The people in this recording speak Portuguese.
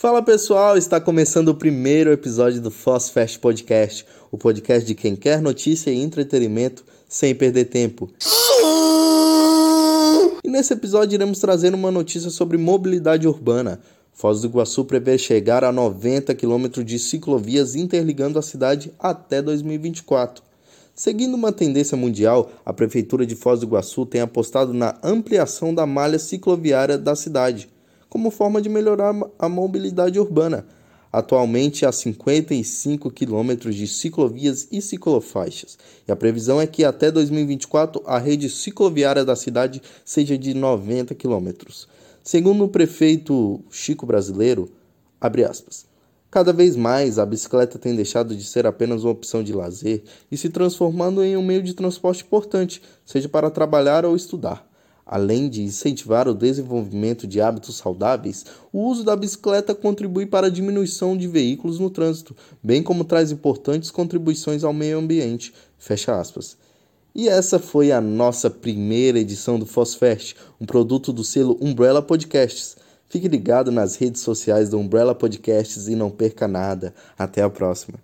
Fala pessoal, está começando o primeiro episódio do Fast Podcast, o podcast de quem quer notícia e entretenimento sem perder tempo. E nesse episódio iremos trazer uma notícia sobre mobilidade urbana. Foz do Iguaçu prevê chegar a 90 km de ciclovias interligando a cidade até 2024. Seguindo uma tendência mundial, a Prefeitura de Foz do Iguaçu tem apostado na ampliação da malha cicloviária da cidade como forma de melhorar a mobilidade urbana. Atualmente há 55 quilômetros de ciclovias e ciclofaixas, e a previsão é que até 2024 a rede cicloviária da cidade seja de 90 quilômetros. Segundo o prefeito Chico Brasileiro, aspas, Cada vez mais a bicicleta tem deixado de ser apenas uma opção de lazer e se transformando em um meio de transporte importante, seja para trabalhar ou estudar. Além de incentivar o desenvolvimento de hábitos saudáveis, o uso da bicicleta contribui para a diminuição de veículos no trânsito, bem como traz importantes contribuições ao meio ambiente. Fecha aspas. E essa foi a nossa primeira edição do Fosfest, um produto do selo Umbrella Podcasts. Fique ligado nas redes sociais do Umbrella Podcasts e não perca nada. Até a próxima.